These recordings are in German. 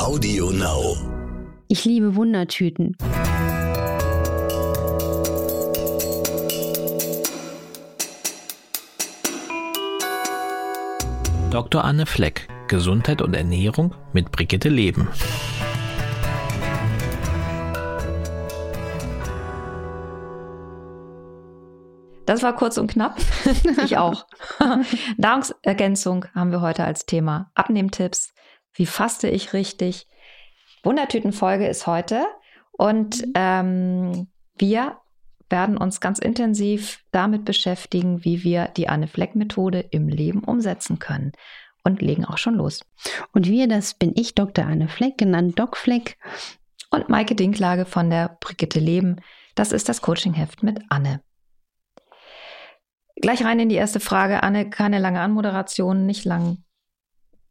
Audio Now. Ich liebe Wundertüten. Dr. Anne Fleck, Gesundheit und Ernährung mit Brigitte Leben. Das war kurz und knapp. ich auch. Nahrungsergänzung haben wir heute als Thema. Abnehmtipps. Wie faste ich richtig? Wundertütenfolge ist heute. Und ähm, wir werden uns ganz intensiv damit beschäftigen, wie wir die Anne-Fleck-Methode im Leben umsetzen können. Und legen auch schon los. Und wir, das bin ich, Dr. Anne Fleck, genannt Doc Fleck. Und Maike Dinklage von der Brigitte Leben. Das ist das Coachingheft mit Anne. Gleich rein in die erste Frage, Anne. Keine lange Anmoderation, nicht lang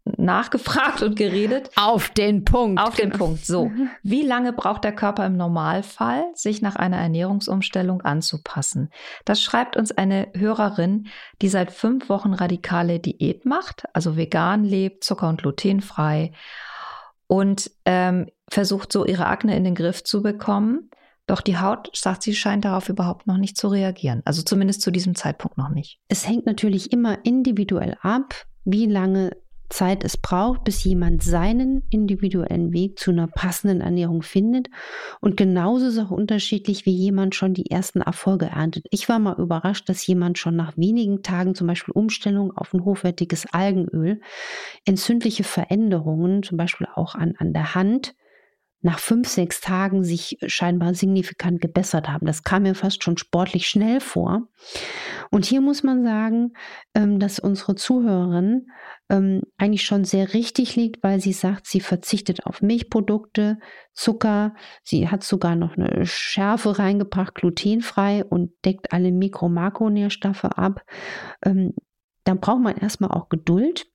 nachgefragt und geredet. Auf den Punkt. Auf den Punkt. So. Wie lange braucht der Körper im Normalfall, sich nach einer Ernährungsumstellung anzupassen? Das schreibt uns eine Hörerin, die seit fünf Wochen radikale Diät macht, also vegan lebt, zucker- und glutenfrei und ähm, versucht so ihre Akne in den Griff zu bekommen. Doch die Haut, sagt sie, scheint darauf überhaupt noch nicht zu reagieren. Also zumindest zu diesem Zeitpunkt noch nicht. Es hängt natürlich immer individuell ab, wie lange Zeit es braucht, bis jemand seinen individuellen Weg zu einer passenden Ernährung findet. Und genauso ist auch unterschiedlich, wie jemand schon die ersten Erfolge erntet. Ich war mal überrascht, dass jemand schon nach wenigen Tagen zum Beispiel Umstellung auf ein hochwertiges Algenöl, entzündliche Veränderungen, zum Beispiel auch an, an der Hand, nach fünf, sechs Tagen sich scheinbar signifikant gebessert haben. Das kam mir fast schon sportlich schnell vor. Und hier muss man sagen, ähm, dass unsere Zuhörerin ähm, eigentlich schon sehr richtig liegt, weil sie sagt, sie verzichtet auf Milchprodukte, Zucker, sie hat sogar noch eine Schärfe reingebracht, glutenfrei und deckt alle Mikro-Makronährstoffe ab. Ähm, dann braucht man erstmal auch Geduld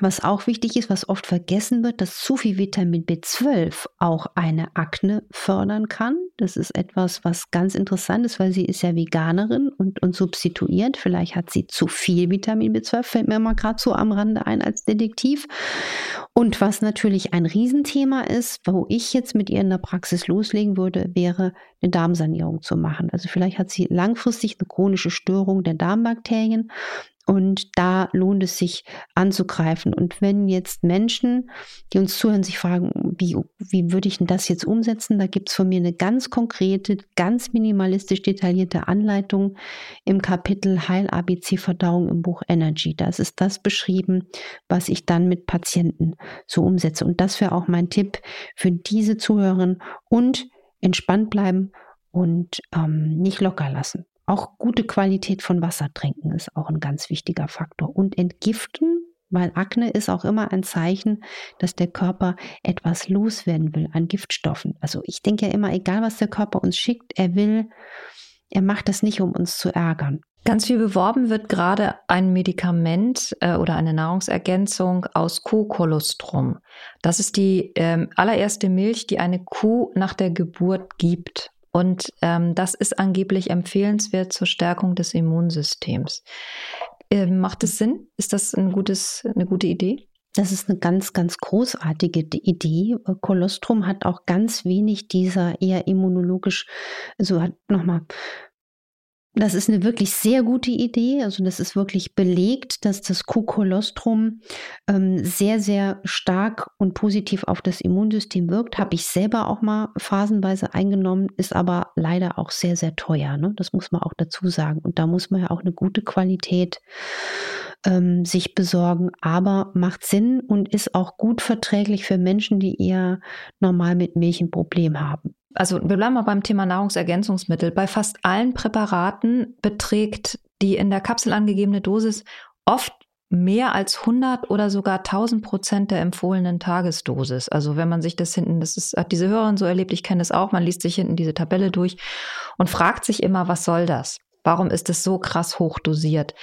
was auch wichtig ist, was oft vergessen wird, dass zu viel Vitamin B12 auch eine Akne fördern kann. Das ist etwas, was ganz interessant ist, weil sie ist ja Veganerin und, und substituiert. Vielleicht hat sie zu viel Vitamin B12, fällt mir mal gerade so am Rande ein als Detektiv. Und was natürlich ein Riesenthema ist, wo ich jetzt mit ihr in der Praxis loslegen würde, wäre eine Darmsanierung zu machen. Also vielleicht hat sie langfristig eine chronische Störung der Darmbakterien und da lohnt es sich anzugreifen. Und wenn jetzt Menschen, die uns zuhören, sich fragen, wie, wie würde ich denn das jetzt umsetzen, da gibt es von mir eine ganz konkrete, ganz minimalistisch detaillierte Anleitung im Kapitel Heil-ABC-Verdauung im Buch Energy. Da ist das beschrieben, was ich dann mit Patienten so umsetze. Und das wäre auch mein Tipp für diese Zuhörerin. Und entspannt bleiben und ähm, nicht locker lassen. Auch gute Qualität von Wasser trinken ist auch ein ganz wichtiger Faktor. Und entgiften, weil Akne ist auch immer ein Zeichen, dass der Körper etwas loswerden will an Giftstoffen. Also ich denke ja immer, egal was der Körper uns schickt, er will, er macht das nicht, um uns zu ärgern. Ganz viel beworben wird gerade ein Medikament äh, oder eine Nahrungsergänzung aus Kuhkolostrum. Das ist die äh, allererste Milch, die eine Kuh nach der Geburt gibt. Und ähm, das ist angeblich empfehlenswert zur Stärkung des Immunsystems. Ähm, macht es Sinn? Ist das ein gutes, eine gute Idee? Das ist eine ganz, ganz großartige Idee. Kolostrum hat auch ganz wenig dieser eher immunologisch, also hat nochmal das ist eine wirklich sehr gute Idee. Also das ist wirklich belegt, dass das Q-Colostrum ähm, sehr, sehr stark und positiv auf das Immunsystem wirkt. Habe ich selber auch mal phasenweise eingenommen, ist aber leider auch sehr, sehr teuer. Ne? Das muss man auch dazu sagen. Und da muss man ja auch eine gute Qualität ähm, sich besorgen, aber macht Sinn und ist auch gut verträglich für Menschen, die eher normal mit Milch ein Problem haben. Also wir bleiben mal beim Thema Nahrungsergänzungsmittel. Bei fast allen Präparaten beträgt die in der Kapsel angegebene Dosis oft mehr als 100 oder sogar 1000 Prozent der empfohlenen Tagesdosis. Also wenn man sich das hinten, das ist, hat diese Hörerin so erlebt, ich kenne das auch, man liest sich hinten diese Tabelle durch und fragt sich immer, was soll das? Warum ist es so krass hoch dosiert?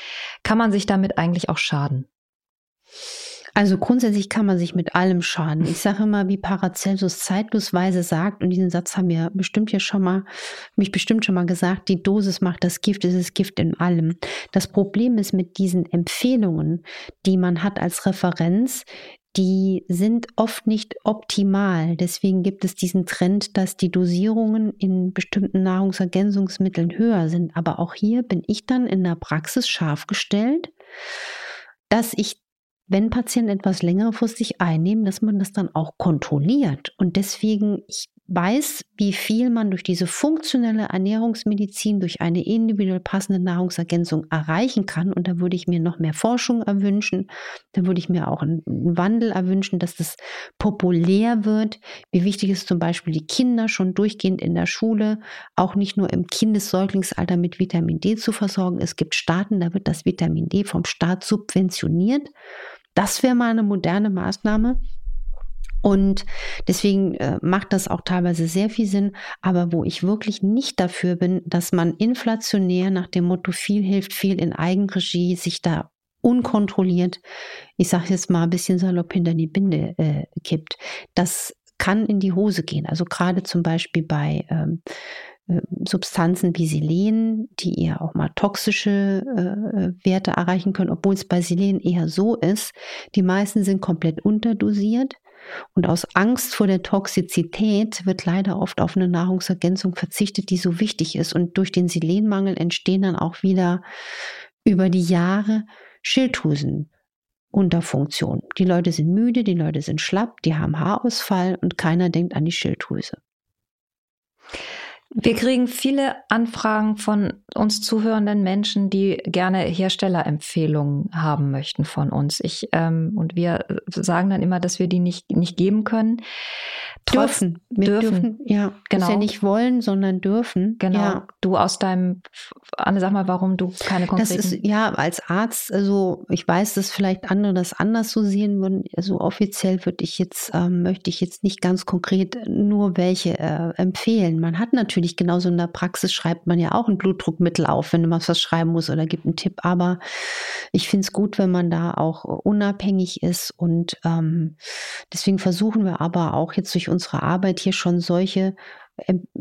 Kann man sich damit eigentlich auch schaden? Also grundsätzlich kann man sich mit allem schaden. Ich sage immer, wie Paracelsus zeitlosweise sagt, und diesen Satz haben wir bestimmt ja schon mal, mich bestimmt schon mal gesagt, die Dosis macht das Gift, es ist Gift in allem. Das Problem ist mit diesen Empfehlungen, die man hat als Referenz, die sind oft nicht optimal. Deswegen gibt es diesen Trend, dass die Dosierungen in bestimmten Nahrungsergänzungsmitteln höher sind. Aber auch hier bin ich dann in der Praxis scharf gestellt, dass ich wenn Patienten etwas längerfristig einnehmen, dass man das dann auch kontrolliert. Und deswegen, ich weiß, wie viel man durch diese funktionelle Ernährungsmedizin, durch eine individuell passende Nahrungsergänzung erreichen kann. Und da würde ich mir noch mehr Forschung erwünschen. Da würde ich mir auch einen Wandel erwünschen, dass das populär wird. Wie wichtig ist zum Beispiel die Kinder schon durchgehend in der Schule, auch nicht nur im Kindessäuglingsalter mit Vitamin D zu versorgen. Es gibt Staaten, da wird das Vitamin D vom Staat subventioniert. Das wäre mal eine moderne Maßnahme. Und deswegen äh, macht das auch teilweise sehr viel Sinn. Aber wo ich wirklich nicht dafür bin, dass man inflationär nach dem Motto viel hilft, viel in Eigenregie sich da unkontrolliert, ich sage jetzt mal ein bisschen salopp hinter die Binde äh, kippt. Das kann in die Hose gehen. Also gerade zum Beispiel bei ähm, äh, Substanzen wie Selen, die eher auch mal toxische äh, Werte erreichen können, obwohl es bei Selen eher so ist. Die meisten sind komplett unterdosiert. Und aus Angst vor der Toxizität wird leider oft auf eine Nahrungsergänzung verzichtet, die so wichtig ist. Und durch den Selenmangel entstehen dann auch wieder über die Jahre Schilddrüsenunterfunktion. Die Leute sind müde, die Leute sind schlapp, die haben Haarausfall und keiner denkt an die Schilddrüse. Wir kriegen viele Anfragen von uns zuhörenden Menschen, die gerne Herstellerempfehlungen haben möchten von uns. Ich ähm, und wir sagen dann immer, dass wir die nicht nicht geben können. Trotz, dürfen, wir dürfen, dürfen ja, genau. Ist ja nicht wollen, sondern dürfen. Genau. Ja. Du aus deinem, Anne, sag mal, warum du keine konkreten. Das ist ja als Arzt, also ich weiß, dass vielleicht andere das anders so sehen würden. Also offiziell würde ich jetzt ähm, möchte ich jetzt nicht ganz konkret nur welche äh, empfehlen. Man hat natürlich natürlich genauso in der Praxis schreibt man ja auch ein Blutdruckmittel auf, wenn man was schreiben muss oder gibt einen Tipp. Aber ich finde es gut, wenn man da auch unabhängig ist. Und ähm, deswegen versuchen wir aber auch jetzt durch unsere Arbeit hier schon solche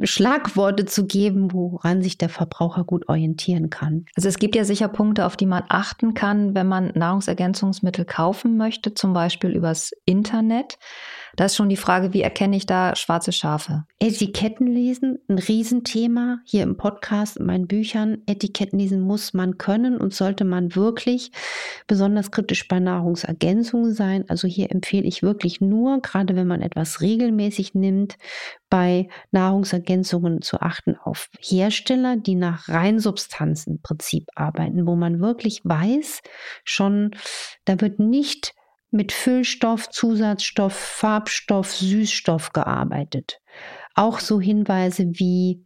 Schlagworte zu geben, woran sich der Verbraucher gut orientieren kann. Also es gibt ja sicher Punkte, auf die man achten kann, wenn man Nahrungsergänzungsmittel kaufen möchte, zum Beispiel übers Internet. Da ist schon die Frage, wie erkenne ich da schwarze Schafe? Etiketten lesen, ein Riesenthema hier im Podcast, in meinen Büchern. Etiketten lesen muss man können und sollte man wirklich besonders kritisch bei Nahrungsergänzungen sein. Also hier empfehle ich wirklich nur, gerade wenn man etwas regelmäßig nimmt, bei Nahrungsergänzungen zu achten auf Hersteller, die nach Reinsubstanzenprinzip arbeiten, wo man wirklich weiß, schon, da wird nicht mit Füllstoff, Zusatzstoff, Farbstoff, Süßstoff gearbeitet. Auch so Hinweise wie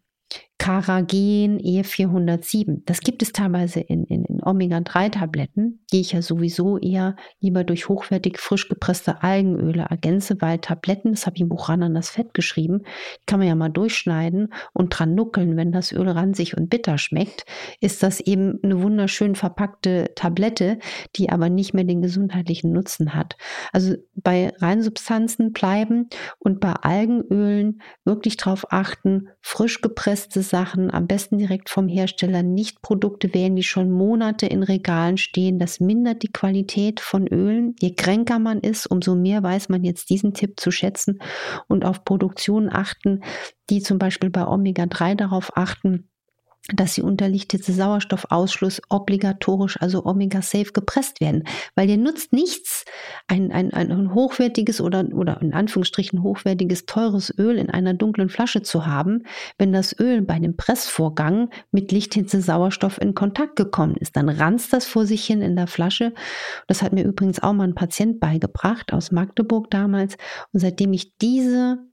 Caragen E407. Das gibt es teilweise in, in, in Omega-3-Tabletten, die ich ja sowieso eher lieber durch hochwertig frisch gepresste Algenöle ergänze, weil Tabletten, das habe ich im Buch ran an das Fett geschrieben, kann man ja mal durchschneiden und dran nuckeln. Wenn das Öl ranzig und bitter schmeckt, ist das eben eine wunderschön verpackte Tablette, die aber nicht mehr den gesundheitlichen Nutzen hat. Also bei Reinsubstanzen bleiben und bei Algenölen wirklich darauf achten, frisch gepresste Sachen, am besten direkt vom Hersteller, nicht Produkte wählen, die schon Monate in Regalen stehen. Das mindert die Qualität von Ölen. Je kränker man ist, umso mehr weiß man jetzt diesen Tipp zu schätzen und auf Produktionen achten, die zum Beispiel bei Omega-3 darauf achten, dass sie unter Lichtsauerstoffausschluss obligatorisch, also Omega-Safe gepresst werden. Weil dir nutzt nichts, ein, ein, ein hochwertiges oder, oder in Anführungsstrichen hochwertiges, teures Öl in einer dunklen Flasche zu haben, wenn das Öl bei dem Pressvorgang mit Lichtsauerstoff in Kontakt gekommen ist. Dann ranzt das vor sich hin in der Flasche. Das hat mir übrigens auch mal ein Patient beigebracht aus Magdeburg damals. Und seitdem ich diese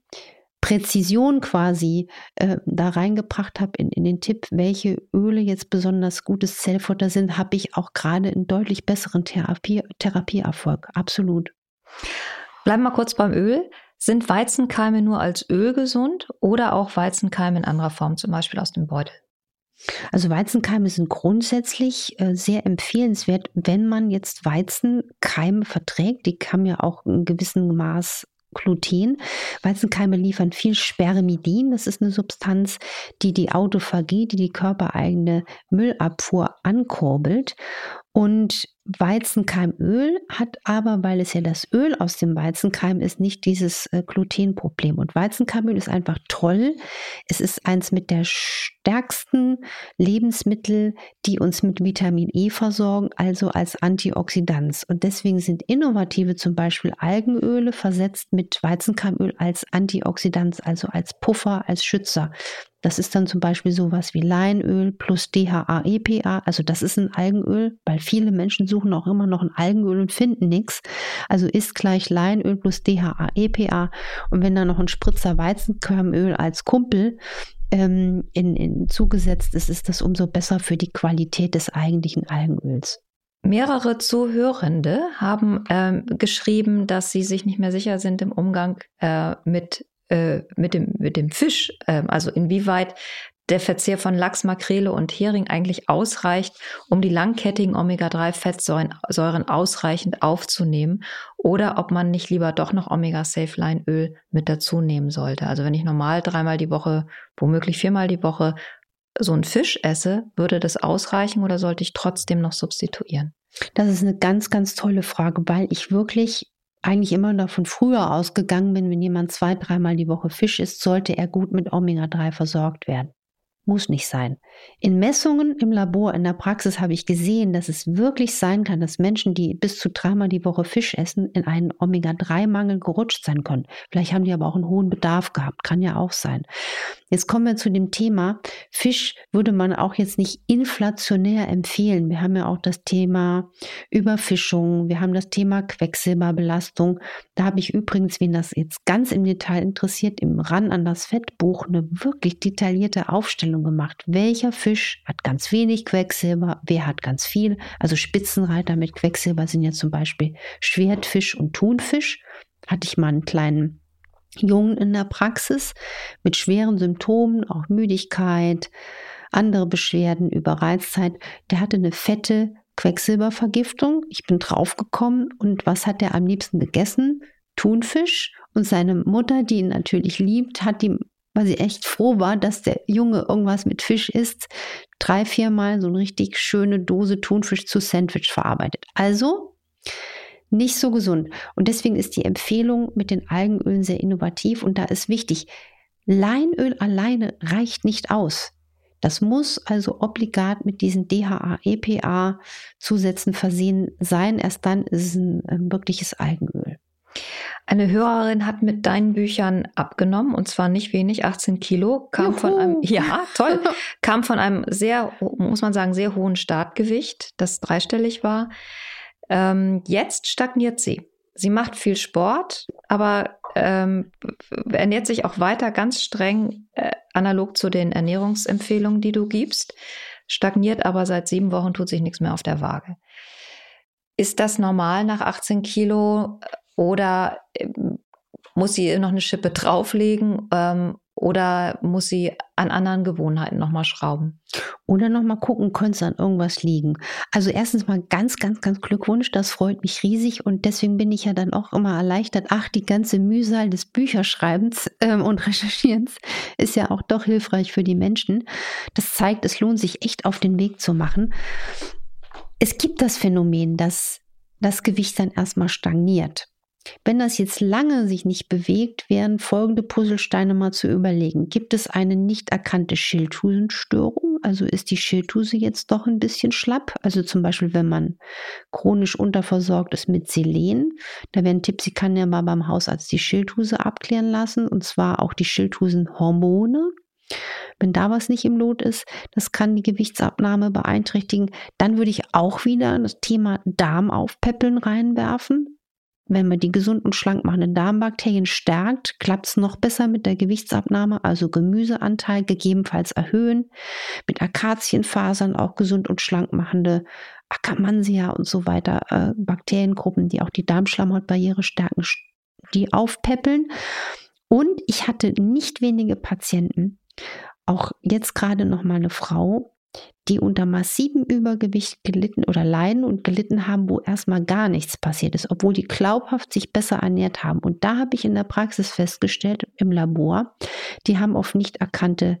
Präzision quasi äh, da reingebracht habe in, in den Tipp, welche Öle jetzt besonders gutes Zellfutter sind, habe ich auch gerade einen deutlich besseren Therapie, Therapieerfolg. Absolut. Bleiben wir kurz beim Öl. Sind Weizenkeime nur als Öl gesund oder auch Weizenkeime in anderer Form, zum Beispiel aus dem Beutel? Also Weizenkeime sind grundsätzlich äh, sehr empfehlenswert, wenn man jetzt Weizenkeime verträgt. Die haben ja auch in gewissem Maß Gluten. Weizenkeime liefern viel Spermidin. Das ist eine Substanz, die die Autophagie, die die körpereigene Müllabfuhr ankurbelt. Und Weizenkeimöl hat aber, weil es ja das Öl aus dem Weizenkeim ist, nicht dieses äh, Glutenproblem. Und Weizenkeimöl ist einfach toll. Es ist eins mit der stärksten Lebensmittel, die uns mit Vitamin E versorgen, also als Antioxidant. Und deswegen sind innovative zum Beispiel Algenöle versetzt mit Weizenkeimöl als Antioxidant, also als Puffer, als Schützer. Das ist dann zum Beispiel sowas wie Leinöl plus DHA-EPA. Also das ist ein Algenöl, weil viele Menschen suchen auch immer noch ein Algenöl und finden nichts. Also ist gleich Leinöl plus DHA-EPA. Und wenn da noch ein Spritzer Weizenkörnöl als Kumpel ähm, in, in zugesetzt ist, ist das umso besser für die Qualität des eigentlichen Algenöls. Mehrere Zuhörende haben ähm, geschrieben, dass sie sich nicht mehr sicher sind im Umgang äh, mit äh, mit, dem, mit dem Fisch, äh, also inwieweit der Verzehr von Lachs, Makrele und Hering eigentlich ausreicht, um die langkettigen Omega-3-Fettsäuren ausreichend aufzunehmen oder ob man nicht lieber doch noch Omega-Safe-Line-Öl mit dazu nehmen sollte. Also wenn ich normal dreimal die Woche, womöglich viermal die Woche so einen Fisch esse, würde das ausreichen oder sollte ich trotzdem noch substituieren? Das ist eine ganz, ganz tolle Frage, weil ich wirklich eigentlich immer noch von früher ausgegangen bin, wenn jemand zwei, dreimal die Woche Fisch isst, sollte er gut mit Omega-3 versorgt werden. Muss nicht sein. In Messungen im Labor, in der Praxis habe ich gesehen, dass es wirklich sein kann, dass Menschen, die bis zu dreimal die Woche Fisch essen, in einen Omega-3-Mangel gerutscht sein können. Vielleicht haben die aber auch einen hohen Bedarf gehabt. Kann ja auch sein. Jetzt kommen wir zu dem Thema. Fisch würde man auch jetzt nicht inflationär empfehlen. Wir haben ja auch das Thema Überfischung. Wir haben das Thema Quecksilberbelastung. Da habe ich übrigens, wen das jetzt ganz im Detail interessiert, im Ran an das Fettbuch eine wirklich detaillierte Aufstellung gemacht, welcher Fisch hat ganz wenig Quecksilber, wer hat ganz viel. Also Spitzenreiter mit Quecksilber sind ja zum Beispiel Schwertfisch und Thunfisch. Hatte ich mal einen kleinen Jungen in der Praxis mit schweren Symptomen, auch Müdigkeit, andere Beschwerden, Überreiztheit. Der hatte eine fette Quecksilbervergiftung. Ich bin draufgekommen und was hat er am liebsten gegessen? Thunfisch. Und seine Mutter, die ihn natürlich liebt, hat ihm weil sie echt froh war, dass der Junge irgendwas mit Fisch isst, drei, viermal so eine richtig schöne Dose Thunfisch zu Sandwich verarbeitet. Also nicht so gesund. Und deswegen ist die Empfehlung mit den Algenölen sehr innovativ und da ist wichtig, Leinöl alleine reicht nicht aus. Das muss also obligat mit diesen DHA-EPA-Zusätzen versehen sein. Erst dann ist es ein, ein wirkliches Algenöl. Eine Hörerin hat mit deinen Büchern abgenommen und zwar nicht wenig, 18 Kilo, kam Juhu. von einem, ja, toll, kam von einem sehr, muss man sagen, sehr hohen Startgewicht, das dreistellig war. Ähm, jetzt stagniert sie. Sie macht viel Sport, aber ähm, ernährt sich auch weiter ganz streng äh, analog zu den Ernährungsempfehlungen, die du gibst, stagniert aber seit sieben Wochen, tut sich nichts mehr auf der Waage. Ist das normal nach 18 Kilo? Oder ähm, muss sie noch eine Schippe drauflegen ähm, oder muss sie an anderen Gewohnheiten nochmal schrauben? Oder nochmal gucken, könnte es an irgendwas liegen. Also erstens mal ganz, ganz, ganz Glückwunsch, das freut mich riesig und deswegen bin ich ja dann auch immer erleichtert. Ach, die ganze Mühsal des Bücherschreibens ähm, und Recherchierens ist ja auch doch hilfreich für die Menschen. Das zeigt, es lohnt sich echt auf den Weg zu machen. Es gibt das Phänomen, dass das Gewicht dann erstmal stagniert. Wenn das jetzt lange sich nicht bewegt, wären folgende Puzzlesteine mal zu überlegen. Gibt es eine nicht erkannte Schilddrüsenstörung? Also ist die Schilddrüse jetzt doch ein bisschen schlapp? Also zum Beispiel, wenn man chronisch unterversorgt ist mit Selen. Da wäre ein Tipp, Sie kann ja mal beim Hausarzt die Schilddrüse abklären lassen und zwar auch die Schilddrüsenhormone. Wenn da was nicht im Lot ist, das kann die Gewichtsabnahme beeinträchtigen. Dann würde ich auch wieder das Thema Darm aufpäppeln reinwerfen wenn man die gesund und schlank machenden Darmbakterien stärkt, klappt es noch besser mit der Gewichtsabnahme, also Gemüseanteil gegebenenfalls erhöhen, mit Akazienfasern auch gesund und schlank machende Akkermansia und so weiter, äh, Bakteriengruppen, die auch die Darmschlammhautbarriere stärken, die aufpäppeln. Und ich hatte nicht wenige Patienten, auch jetzt gerade noch mal eine Frau, die unter massivem Übergewicht gelitten oder leiden und gelitten haben, wo erstmal gar nichts passiert ist, obwohl die glaubhaft sich besser ernährt haben. Und da habe ich in der Praxis festgestellt, im Labor, die haben oft nicht erkannte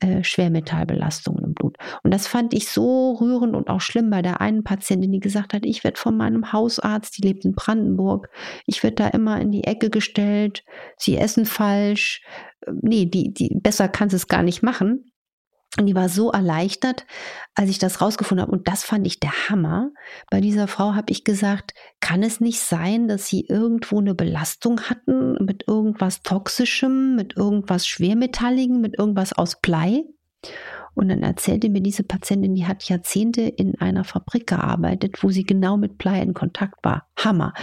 äh, Schwermetallbelastungen im Blut. Und das fand ich so rührend und auch schlimm bei der einen Patientin, die gesagt hat, ich werde von meinem Hausarzt, die lebt in Brandenburg, ich werde da immer in die Ecke gestellt, sie essen falsch. Äh, nee, die, die, besser kann sie es gar nicht machen. Und die war so erleichtert, als ich das rausgefunden habe. Und das fand ich der Hammer. Bei dieser Frau habe ich gesagt, kann es nicht sein, dass sie irgendwo eine Belastung hatten mit irgendwas Toxischem, mit irgendwas Schwermetalligem, mit irgendwas aus Blei? Und dann erzählte mir diese Patientin, die hat Jahrzehnte in einer Fabrik gearbeitet, wo sie genau mit Blei in Kontakt war. Hammer.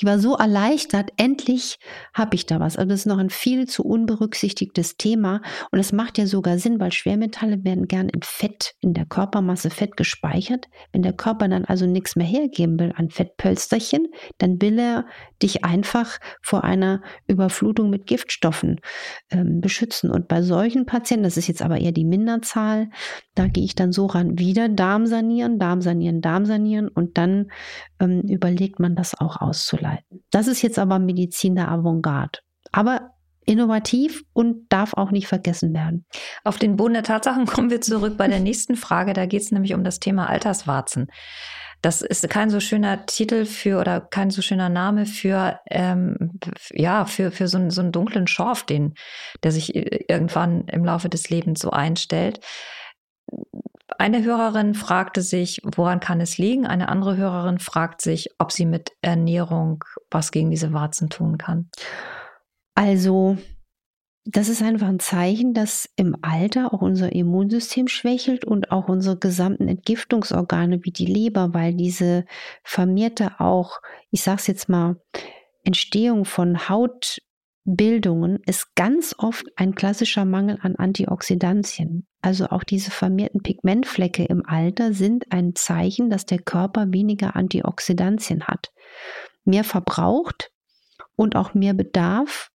Die war so erleichtert, endlich habe ich da was. Also das ist noch ein viel zu unberücksichtigtes Thema. Und es macht ja sogar Sinn, weil Schwermetalle werden gern in Fett, in der Körpermasse Fett gespeichert. Wenn der Körper dann also nichts mehr hergeben will an Fettpölsterchen, dann will er dich einfach vor einer Überflutung mit Giftstoffen ähm, beschützen. Und bei solchen Patienten, das ist jetzt aber eher die Minderzahl, da gehe ich dann so ran, wieder Darm sanieren, Darm sanieren, Darm sanieren und dann ähm, überlegt man das auch auszuleiten. Das ist jetzt aber Medizin der Avantgarde. Aber innovativ und darf auch nicht vergessen werden. Auf den Boden der Tatsachen kommen wir zurück bei der nächsten Frage. Da geht es nämlich um das Thema Alterswarzen. Das ist kein so schöner Titel für oder kein so schöner Name für ähm, ja für für so, so einen dunklen Schorf, den der sich irgendwann im Laufe des Lebens so einstellt. Eine Hörerin fragte sich, woran kann es liegen? Eine andere Hörerin fragt sich, ob sie mit Ernährung was gegen diese Warzen tun kann. Also, das ist einfach ein Zeichen, dass im Alter auch unser Immunsystem schwächelt und auch unsere gesamten Entgiftungsorgane wie die Leber, weil diese vermehrte auch, ich sage es jetzt mal, Entstehung von Hautbildungen ist ganz oft ein klassischer Mangel an Antioxidantien. Also auch diese vermehrten Pigmentflecke im Alter sind ein Zeichen, dass der Körper weniger Antioxidantien hat. Mehr verbraucht und auch mehr Bedarf.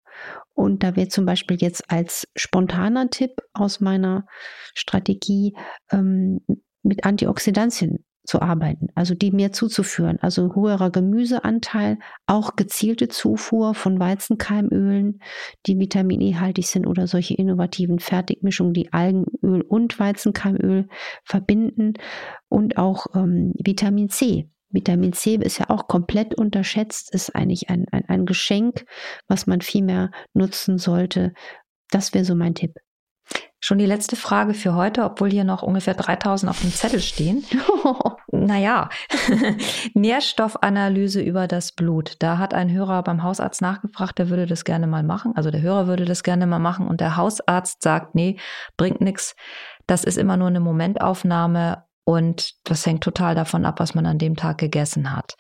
Und da wäre zum Beispiel jetzt als spontaner Tipp aus meiner Strategie ähm, mit Antioxidantien zu arbeiten, also die mehr zuzuführen, also höherer Gemüseanteil, auch gezielte Zufuhr von Weizenkeimölen, die Vitamin E haltig sind oder solche innovativen Fertigmischungen, die Algenöl und Weizenkeimöl verbinden und auch ähm, Vitamin C. Vitamin C ist ja auch komplett unterschätzt, ist eigentlich ein, ein, ein Geschenk, was man viel mehr nutzen sollte. Das wäre so mein Tipp. Schon die letzte Frage für heute, obwohl hier noch ungefähr 3000 auf dem Zettel stehen. naja, Nährstoffanalyse über das Blut. Da hat ein Hörer beim Hausarzt nachgefragt, der würde das gerne mal machen. Also der Hörer würde das gerne mal machen und der Hausarzt sagt, nee, bringt nichts. Das ist immer nur eine Momentaufnahme und das hängt total davon ab, was man an dem Tag gegessen hat.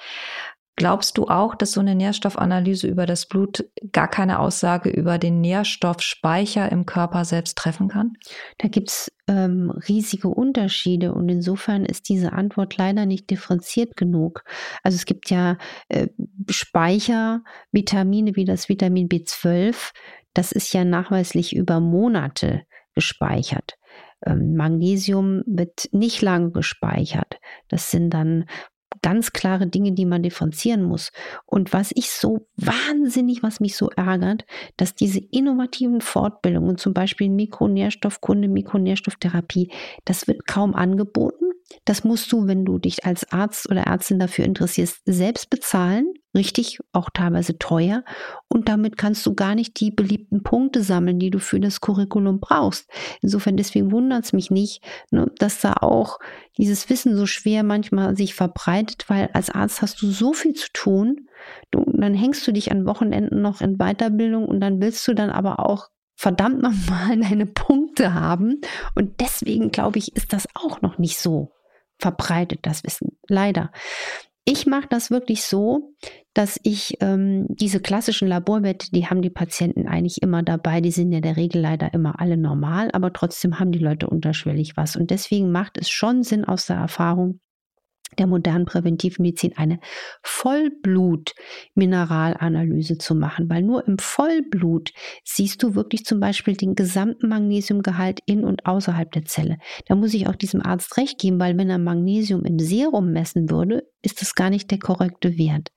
Glaubst du auch, dass so eine Nährstoffanalyse über das Blut gar keine Aussage über den Nährstoffspeicher im Körper selbst treffen kann? Da gibt es ähm, riesige Unterschiede und insofern ist diese Antwort leider nicht differenziert genug. Also es gibt ja äh, Speichervitamine wie das Vitamin B12, das ist ja nachweislich über Monate gespeichert. Ähm, Magnesium wird nicht lange gespeichert. Das sind dann ganz klare Dinge, die man differenzieren muss. Und was ich so wahnsinnig, was mich so ärgert, dass diese innovativen Fortbildungen, zum Beispiel Mikronährstoffkunde, Mikronährstofftherapie, das wird kaum angeboten. Das musst du, wenn du dich als Arzt oder Ärztin dafür interessierst, selbst bezahlen. Richtig, auch teilweise teuer. Und damit kannst du gar nicht die beliebten Punkte sammeln, die du für das Curriculum brauchst. Insofern, deswegen wundert es mich nicht, ne, dass da auch dieses Wissen so schwer manchmal sich verbreitet, weil als Arzt hast du so viel zu tun. Du, dann hängst du dich an Wochenenden noch in Weiterbildung und dann willst du dann aber auch verdammt nochmal deine Punkte haben. Und deswegen glaube ich, ist das auch noch nicht so verbreitet, das Wissen. Leider. Ich mache das wirklich so, dass ich ähm, diese klassischen Laborwerte, die haben die Patienten eigentlich immer dabei. Die sind ja der Regel leider immer alle normal, aber trotzdem haben die Leute unterschwellig was. Und deswegen macht es schon Sinn aus der Erfahrung, der modernen Präventivmedizin eine Vollblut-Mineralanalyse zu machen, weil nur im Vollblut siehst du wirklich zum Beispiel den gesamten Magnesiumgehalt in und außerhalb der Zelle. Da muss ich auch diesem Arzt recht geben, weil wenn er Magnesium im Serum messen würde, ist das gar nicht der korrekte Wert.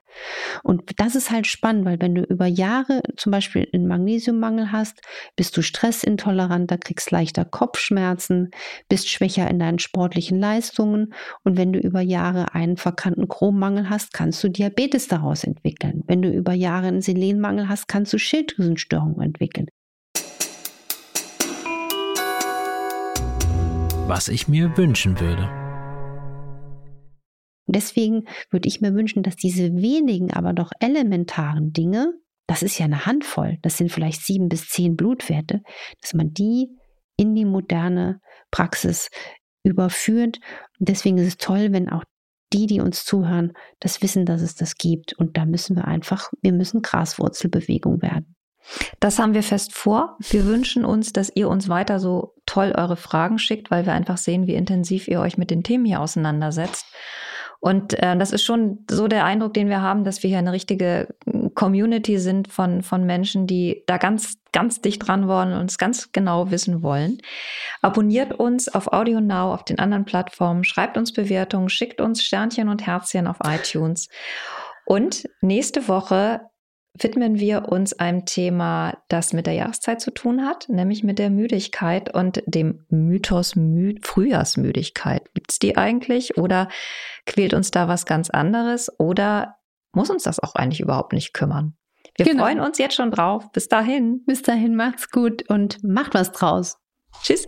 Und das ist halt spannend, weil wenn du über Jahre zum Beispiel einen Magnesiummangel hast, bist du stressintoleranter, kriegst leichter Kopfschmerzen, bist schwächer in deinen sportlichen Leistungen. Und wenn du über Jahre einen verkannten Chrommangel hast, kannst du Diabetes daraus entwickeln. Wenn du über Jahre einen Selenmangel hast, kannst du Schilddrüsenstörungen entwickeln. Was ich mir wünschen würde. Deswegen würde ich mir wünschen, dass diese wenigen, aber doch elementaren Dinge, das ist ja eine Handvoll, das sind vielleicht sieben bis zehn Blutwerte, dass man die in die moderne Praxis überführt. Und deswegen ist es toll, wenn auch die, die uns zuhören, das wissen, dass es das gibt. Und da müssen wir einfach, wir müssen Graswurzelbewegung werden. Das haben wir fest vor. Wir wünschen uns, dass ihr uns weiter so toll eure Fragen schickt, weil wir einfach sehen, wie intensiv ihr euch mit den Themen hier auseinandersetzt. Und äh, das ist schon so der Eindruck, den wir haben, dass wir hier eine richtige Community sind von, von Menschen, die da ganz, ganz dicht dran wollen und uns ganz genau wissen wollen. Abonniert uns auf Audio Now, auf den anderen Plattformen, schreibt uns Bewertungen, schickt uns Sternchen und Herzchen auf iTunes. Und nächste Woche widmen wir uns einem Thema, das mit der Jahreszeit zu tun hat, nämlich mit der Müdigkeit und dem Mythos Mü Frühjahrsmüdigkeit. Gibt es die eigentlich oder quält uns da was ganz anderes oder muss uns das auch eigentlich überhaupt nicht kümmern? Wir genau. freuen uns jetzt schon drauf. Bis dahin. Bis dahin macht's gut und macht was draus. Tschüss.